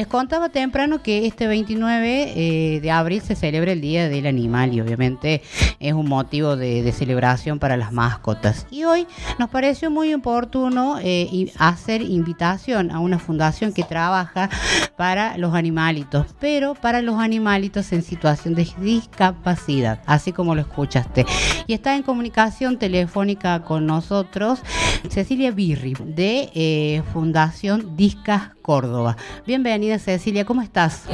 Les contaba temprano que este 29 eh, de abril se celebra el Día del Animal y obviamente es un motivo de, celebración para las mascotas. Y hoy nos pareció muy oportuno eh, hacer invitación a una fundación que trabaja para los animalitos, pero para los animalitos en situación de discapacidad, así como lo escuchaste. Y está en comunicación telefónica con nosotros Cecilia Birri de eh, Fundación Discas Córdoba. Bienvenida Cecilia, ¿cómo estás?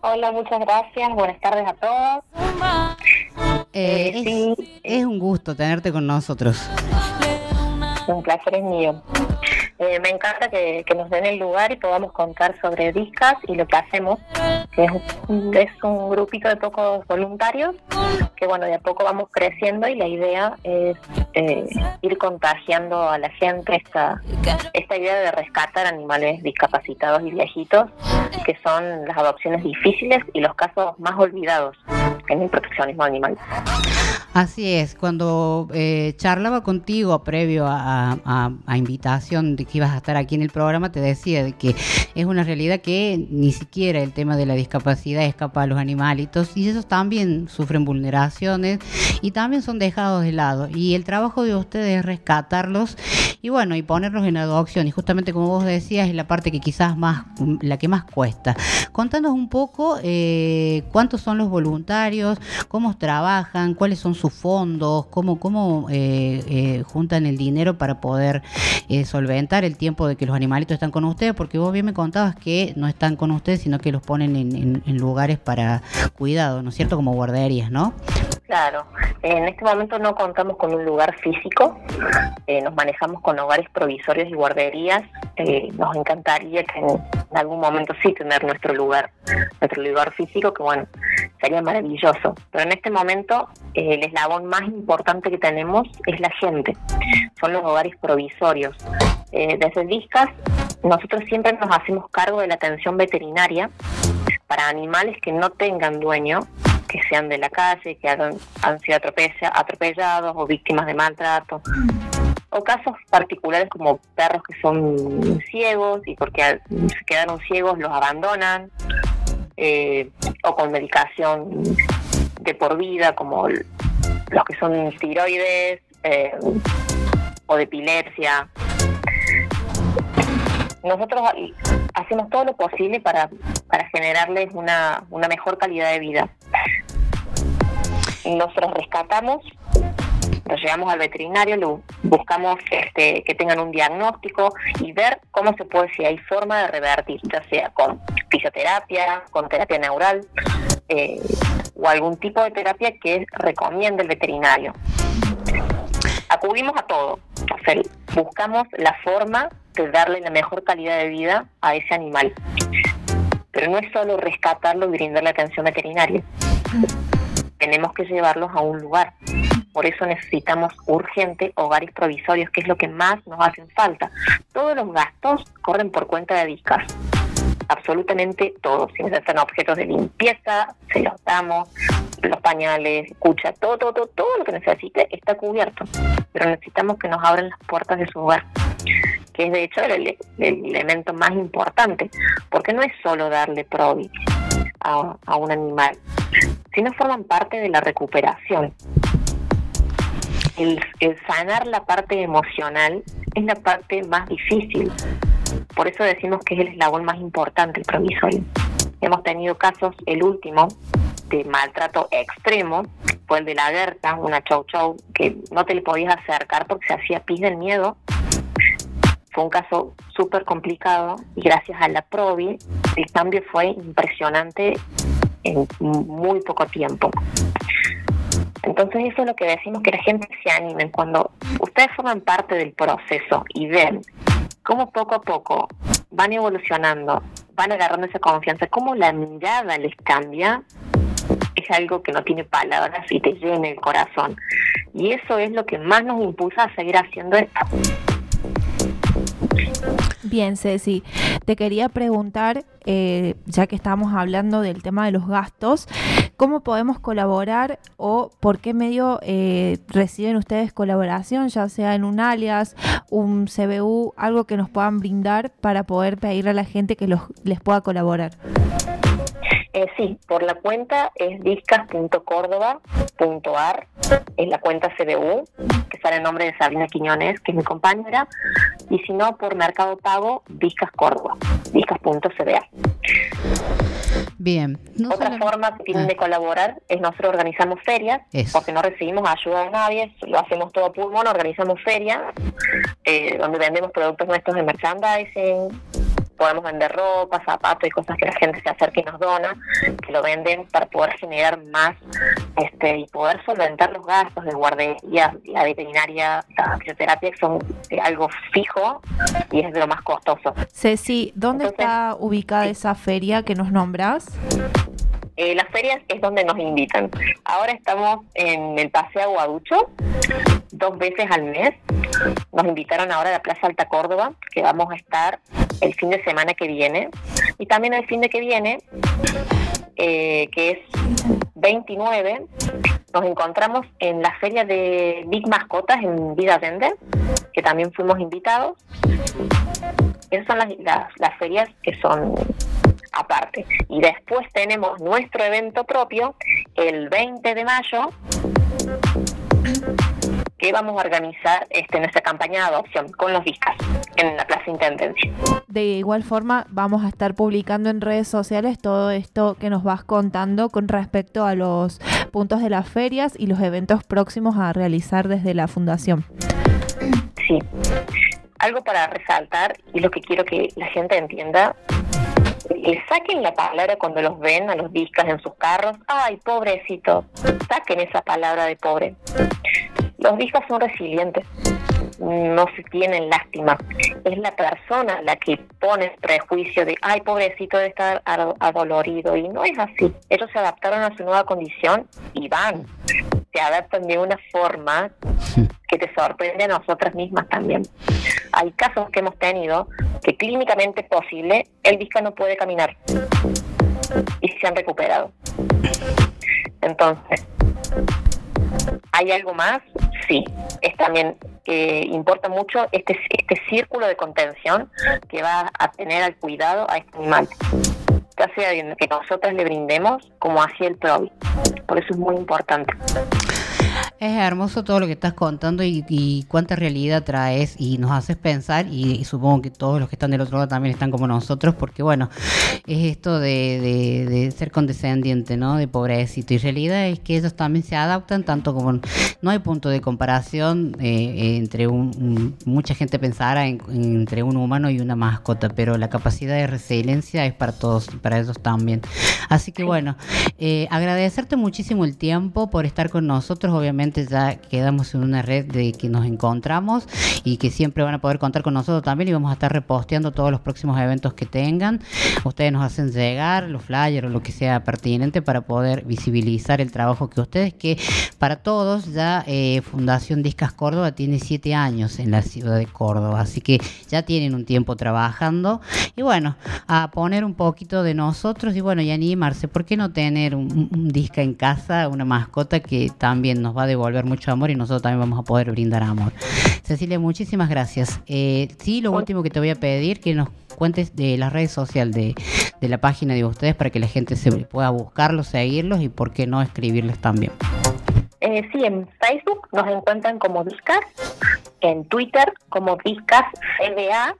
Hola, muchas gracias. Buenas tardes a todos. Eh, eh, es, un gusto tenerte con nosotros. Un placer es mío. Eh, me encanta que, nos den el lugar y podamos contar sobre Discas y lo que hacemos, que es es un grupito de pocos voluntarios que bueno, de a poco vamos creciendo y la idea es eh, ir contagiando a la gente esta, esta idea de rescatar animales discapacitados y viejitos, que son las adopciones difíciles y los casos más olvidados en el proteccionismo animal. Así es, cuando eh, charlaba contigo previo a, invitación de que ibas a estar aquí en el programa, te decía de que es una realidad que ni siquiera el tema de la discapacidad escapa a los animalitos y esos también sufren vulneraciones y también son dejados de lado. Y el trabajo de ustedes es rescatarlos y bueno, y ponerlos en adopción. Y justamente como vos decías, es la parte que quizás más, la que más cuesta. Contanos un poco eh, cuántos son los voluntarios, cómo trabajan, cuáles son sus sus fondos, cómo, cómo eh, eh, juntan el dinero para poder eh, solventar el tiempo de que los animalitos están con ustedes, porque vos bien me contabas que no están con ustedes, sino que los ponen en, en lugares para cuidado, ¿no es cierto? Como guarderías, ¿no? Claro, en este momento no contamos con un lugar físico, eh, nos manejamos con hogares provisorios y guarderías. Eh, nos encantaría que en, algún momento sí tener nuestro lugar, nuestro lugar físico, que bueno, sería maravilloso. Pero en este momento eh, el eslabón más importante que tenemos es la gente, son los hogares provisorios. desde Discas nosotros siempre nos hacemos cargo de la atención veterinaria para animales que no tengan dueño que sean de la calle, que han, sido atropellados o víctimas de maltrato. O casos particulares como perros que son ciegos y porque se quedaron ciegos los abandonan. Eh, o con medicación de por vida como los que son tiroides eh, o de epilepsia. Nosotros hacemos todo lo posible para, para generarles una, una mejor calidad de vida nosotros rescatamos, los llevamos al veterinario, lo buscamos este, que tengan un diagnóstico y ver cómo se puede, si hay forma de revertir, ya sea con fisioterapia, con terapia neural eh, o algún tipo de terapia que recomiende el veterinario. Acudimos a todo, buscamos la forma de darle la mejor calidad de vida a ese animal. Pero no es solo rescatarlo y brindarle atención veterinaria tenemos que llevarlos a un lugar. Por eso necesitamos urgente hogares provisorios, que es lo que más nos hacen falta. Todos los gastos corren por cuenta de Discas. Absolutamente todos. Si necesitan objetos de limpieza, se los damos. Los pañales, escucha, todo, todo, todo, todo lo que necesite está cubierto. Pero necesitamos que nos abran las puertas de su hogar que es de hecho el, elemento más importante, porque no es solo darle provi a, a un animal, sino forman parte de la recuperación. El, sanar la parte emocional es la parte más difícil. Por eso decimos que es el eslabón más importante, el provisorio. Hemos tenido casos, el último, de maltrato extremo, fue el de la Gerta, una chow chow, que no te le podías acercar porque se hacía pis del miedo. Fue un caso súper complicado y gracias a la PROVI el cambio fue impresionante en muy poco tiempo. Entonces eso es lo que decimos que la gente se anime. Cuando ustedes forman parte del proceso y ven cómo poco a poco van evolucionando, van agarrando esa confianza, cómo la mirada les cambia, es algo que no tiene palabras y te llena el corazón. Y eso es lo que más nos impulsa a seguir haciendo esto. Bien, Ceci, te quería preguntar, eh, ya que estamos hablando del tema de los gastos, ¿Cómo podemos colaborar o por qué medio eh, reciben ustedes colaboración, ya sea en un alias, un CBU, algo que nos puedan brindar para poder pedirle a la gente que les pueda colaborar? Eh, sí, por la cuenta es discas.córdoba.ar, es la cuenta CBU, que sale el nombre de Sabina Quiñones, que es mi compañera, y si no, por Mercado Pago, Discas. Bien. Otra forma que tienen ah. de colaborar es nosotros organizamos ferias, porque no recibimos ayuda de nadie, lo hacemos todo a pulmón, organizamos ferias, eh, donde vendemos productos nuestros de merchandising, podemos vender ropa, zapatos y cosas que la gente se acerque y nos dona, que lo venden para poder generar más este y poder solventar los gastos de guardería, la veterinaria, la fisioterapia, que son algo fijo y es de lo más costoso. Ceci, ¿dónde está ubicada esa feria que nos nombras? Eh, las ferias es donde nos invitan. Ahora estamos en el Paseo Aguaducho, dos veces al mes. Nos invitaron ahora a la Plaza Alta Córdoba, que vamos a estar el fin de semana que viene. Y también el fin de que viene, eh, que es 29, nos encontramos en la feria de Big Mascotas en Vida Vende, que también fuimos invitados. Esas son las, las ferias que son aparte. Y después tenemos nuestro evento propio el 20 de mayo que vamos a organizar este, nuestra campaña de adopción con los discas en la Plaza Intendencia. De igual forma, vamos a estar publicando en redes sociales todo esto que nos vas contando con respecto a los puntos de las ferias y los eventos próximos a realizar desde la Fundación. Sí. Algo para resaltar y lo que quiero que la gente entienda le saquen la palabra cuando los ven a los discas en sus carros. Ay, pobrecito. Saquen esa palabra de pobre. Los discas son resilientes. No se tienen lástima. Es la persona la que pone prejuicio de, ay, pobrecito de estar adolorido. Y no es así. Ellos se adaptaron a su nueva condición y van. Se adaptan de una forma que te sorprende a nosotras mismas también. Hay casos que hemos tenido que clínicamente es posible, el disco no puede caminar y se han recuperado. Entonces, ¿hay algo más? Sí, es también que importa mucho este, este círculo de contención que va a tener al cuidado a este animal ya sea que nosotras le brindemos como hacía el PROVI. Por eso es muy importante. Es hermoso todo lo que estás contando y, cuánta realidad traes y nos haces pensar y, supongo que todos los que están del otro lado también están como nosotros porque bueno, es esto de, ser condescendiente, ¿no? De pobrecito y realidad es que ellos también se adaptan tanto como no hay punto de comparación eh, entre un, mucha gente pensara entre un humano y una mascota, pero la capacidad de resiliencia es para todos, para ellos también. Así que bueno, eh, agradecerte muchísimo el tiempo por estar con nosotros, obviamente ya quedamos en una red de que nos encontramos y que siempre van a poder contar con nosotros también y vamos a estar reposteando todos los próximos eventos que tengan. Ustedes nos hacen llegar los flyers o lo que sea pertinente para poder visibilizar el trabajo que ustedes, que para todos ya eh, Fundación Discas Córdoba tiene siete años en la ciudad de Córdoba, así que ya tienen un tiempo trabajando y bueno, a poner un poquito de nosotros y bueno, y animarse, ¿por qué no tener un, un disca en casa, una mascota que también nos va a devolver mucho amor y nosotros también vamos a poder brindar amor. Cecilia, muchísimas gracias. Eh, sí, lo último que te voy a pedir que nos cuentes de las redes sociales de, de la página de ustedes para que la gente se pueda buscarlos, seguirlos y por qué no escribirles también. Eh, sí, en Facebook nos encuentran como Discas, en Twitter como Discas CBA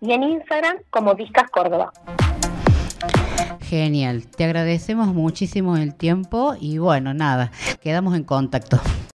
y en Instagram como Discas Córdoba. Genial, te agradecemos muchísimo el tiempo y bueno, nada, quedamos en contacto.